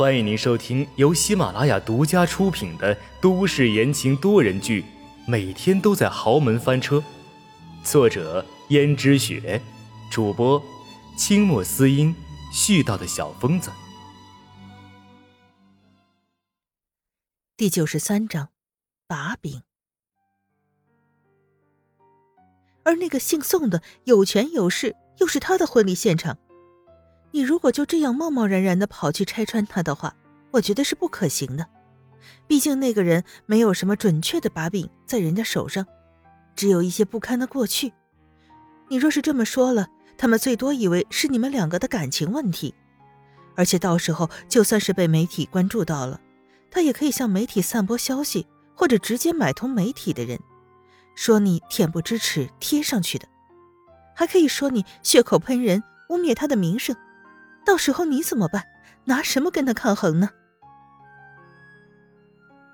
欢迎您收听由喜马拉雅独家出品的都市言情多人剧《每天都在豪门翻车》，作者：胭脂雪，主播：清墨思音，絮叨的小疯子。第九十三章，把柄。而那个姓宋的有权有势，又是他的婚礼现场。你如果就这样贸贸然然的跑去拆穿他的话，我觉得是不可行的。毕竟那个人没有什么准确的把柄在人家手上，只有一些不堪的过去。你若是这么说了，他们最多以为是你们两个的感情问题，而且到时候就算是被媒体关注到了，他也可以向媒体散播消息，或者直接买通媒体的人，说你恬不知耻贴上去的，还可以说你血口喷人，污蔑他的名声。到时候你怎么办？拿什么跟他抗衡呢？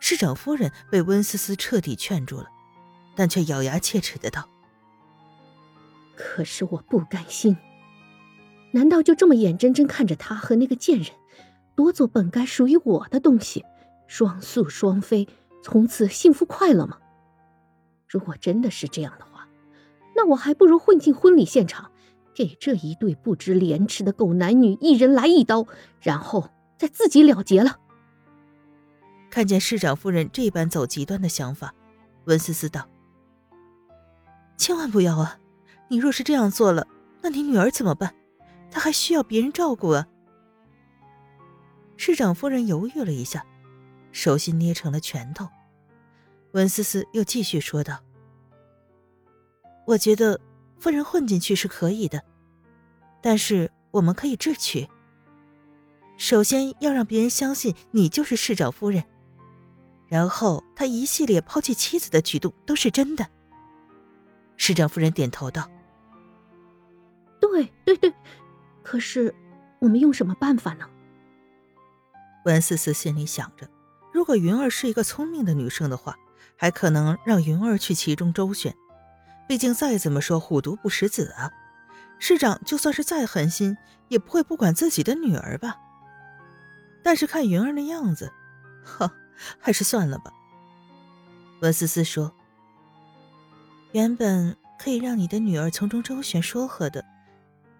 市长夫人被温思思彻底劝住了，但却咬牙切齿的道：“可是我不甘心，难道就这么眼睁睁看着他和那个贱人夺走本该属于我的东西，双宿双飞，从此幸福快乐吗？如果真的是这样的话，那我还不如混进婚礼现场。”给这一对不知廉耻的狗男女一人来一刀，然后再自己了结了。看见市长夫人这般走极端的想法，温思思道：“千万不要啊！你若是这样做了，那你女儿怎么办？她还需要别人照顾啊。”市长夫人犹豫了一下，手心捏成了拳头。温思思又继续说道：“我觉得。”夫人混进去是可以的，但是我们可以智取。首先要让别人相信你就是市长夫人，然后他一系列抛弃妻子的举动都是真的。市长夫人点头道：“对对对，可是我们用什么办法呢？”温思思心里想着，如果云儿是一个聪明的女生的话，还可能让云儿去其中周旋。毕竟再怎么说虎毒不食子啊，市长就算是再狠心，也不会不管自己的女儿吧。但是看云儿那样子，哈，还是算了吧。温思思说：“原本可以让你的女儿从中周旋说和的，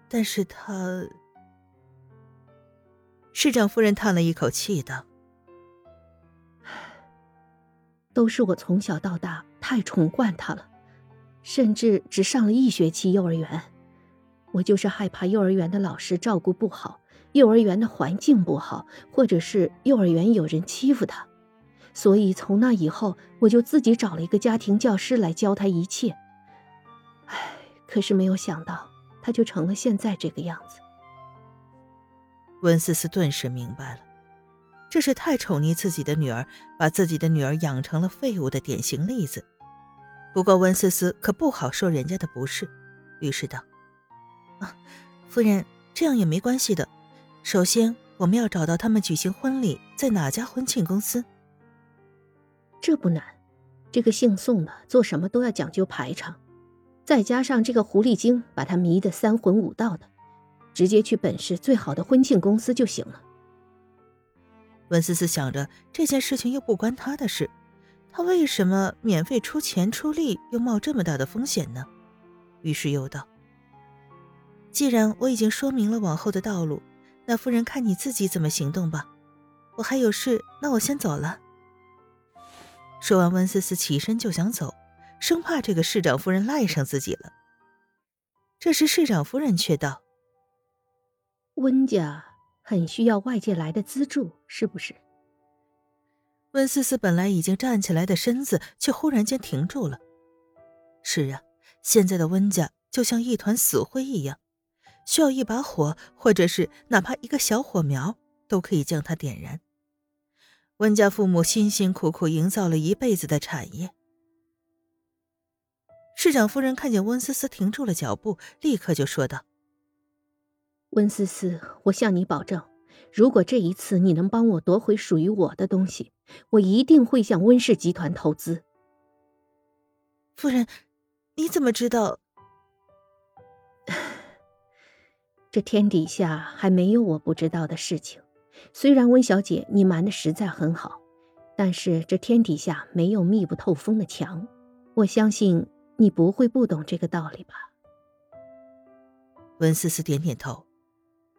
但是她……”市长夫人叹了一口气道：“都是我从小到大太宠惯她了。”甚至只上了一学期幼儿园，我就是害怕幼儿园的老师照顾不好，幼儿园的环境不好，或者是幼儿园有人欺负他，所以从那以后我就自己找了一个家庭教师来教他一切。唉，可是没有想到他就成了现在这个样子。温思思顿时明白了，这是太宠溺自己的女儿，把自己的女儿养成了废物的典型例子。不过温思思可不好说人家的不是，于是道：“啊，夫人，这样也没关系的。首先，我们要找到他们举行婚礼在哪家婚庆公司。这不难，这个姓宋的做什么都要讲究排场，再加上这个狐狸精把他迷得三魂五道的，直接去本市最好的婚庆公司就行了。”温思思想着这件事情又不关他的事。他为什么免费出钱出力，又冒这么大的风险呢？于是又道：“既然我已经说明了往后的道路，那夫人看你自己怎么行动吧。我还有事，那我先走了。”说完，温思思起身就想走，生怕这个市长夫人赖上自己了。这时，市长夫人却道：“温家很需要外界来的资助，是不是？”温思思本来已经站起来的身子，却忽然间停住了。是啊，现在的温家就像一团死灰一样，需要一把火，或者是哪怕一个小火苗，都可以将它点燃。温家父母辛辛苦苦营造了一辈子的产业。市长夫人看见温思思停住了脚步，立刻就说道：“温思思，我向你保证。”如果这一次你能帮我夺回属于我的东西，我一定会向温氏集团投资。夫人，你怎么知道？这天底下还没有我不知道的事情，虽然温小姐你瞒的实在很好，但是这天底下没有密不透风的墙，我相信你不会不懂这个道理吧？温思思点点头，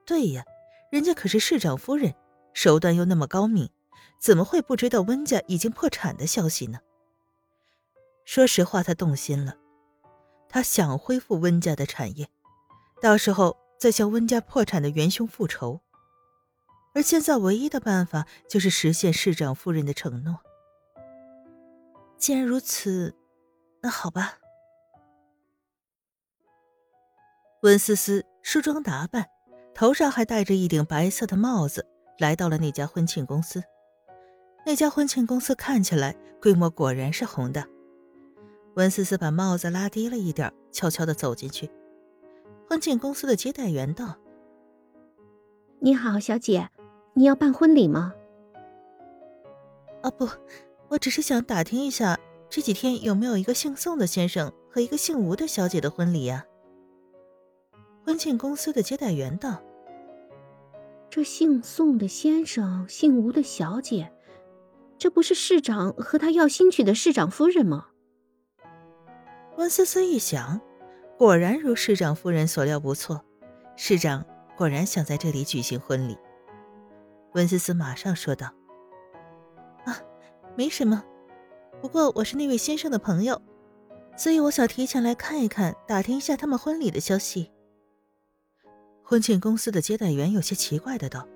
对呀，人家可是市长夫人，手段又那么高明，怎么会不知道温家已经破产的消息呢？说实话，他动心了，他想恢复温家的产业，到时候再向温家破产的元凶复仇。而现在唯一的办法就是实现市长夫人的承诺。既然如此，那好吧。温思思梳妆打扮，头上还戴着一顶白色的帽子，来到了那家婚庆公司。那家婚庆公司看起来规模果然是红的。温思思把帽子拉低了一点，悄悄的走进去。婚庆公司的接待员道：“你好，小姐。”你要办婚礼吗？啊不，我只是想打听一下，这几天有没有一个姓宋的先生和一个姓吴的小姐的婚礼呀？婚庆公司的接待员道：“这姓宋的先生，姓吴的小姐，这不是市长和他要新娶的市长夫人吗？”温思思一想，果然如市长夫人所料不错，市长果然想在这里举行婚礼。温思思马上说道：“啊，没什么，不过我是那位先生的朋友，所以我想提前来看一看，打听一下他们婚礼的消息。”婚庆公司的接待员有些奇怪的道：“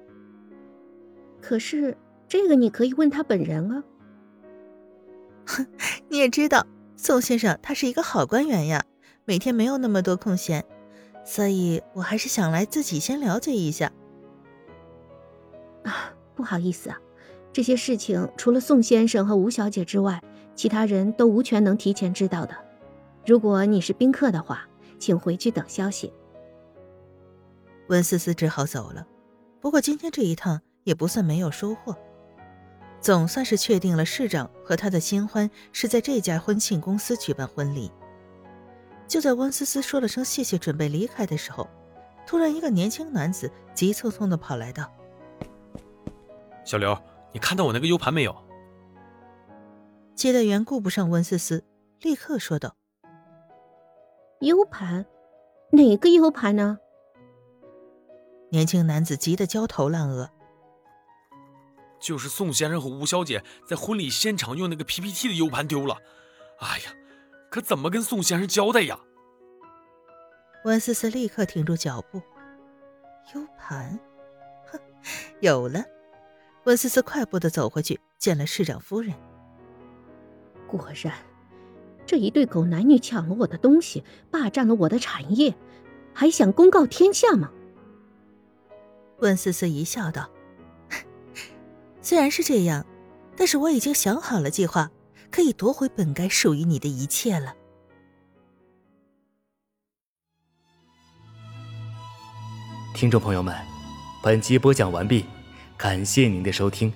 可是这个你可以问他本人啊。哼，你也知道，宋先生他是一个好官员呀，每天没有那么多空闲，所以我还是想来自己先了解一下。”啊，不好意思啊，这些事情除了宋先生和吴小姐之外，其他人都无权能提前知道的。如果你是宾客的话，请回去等消息。温思思只好走了。不过今天这一趟也不算没有收获，总算是确定了市长和他的新欢是在这家婚庆公司举办婚礼。就在温思思说了声谢谢，准备离开的时候，突然一个年轻男子急匆匆的跑来道。小刘，你看到我那个 U 盘没有？接待员顾不上温思思，立刻说道：“U 盘？哪个 U 盘呢？”年轻男子急得焦头烂额：“就是宋先生和吴小姐在婚礼现场用那个 PPT 的 U 盘丢了，哎呀，可怎么跟宋先生交代呀？”温思思立刻停住脚步：“U 盘？哼，有了！”温思思快步的走回去，见了市长夫人。果然，这一对狗男女抢了我的东西，霸占了我的产业，还想公告天下吗？温思思一笑道：“虽然是这样，但是我已经想好了计划，可以夺回本该属于你的一切了。”听众朋友们，本集播讲完毕。感谢您的收听。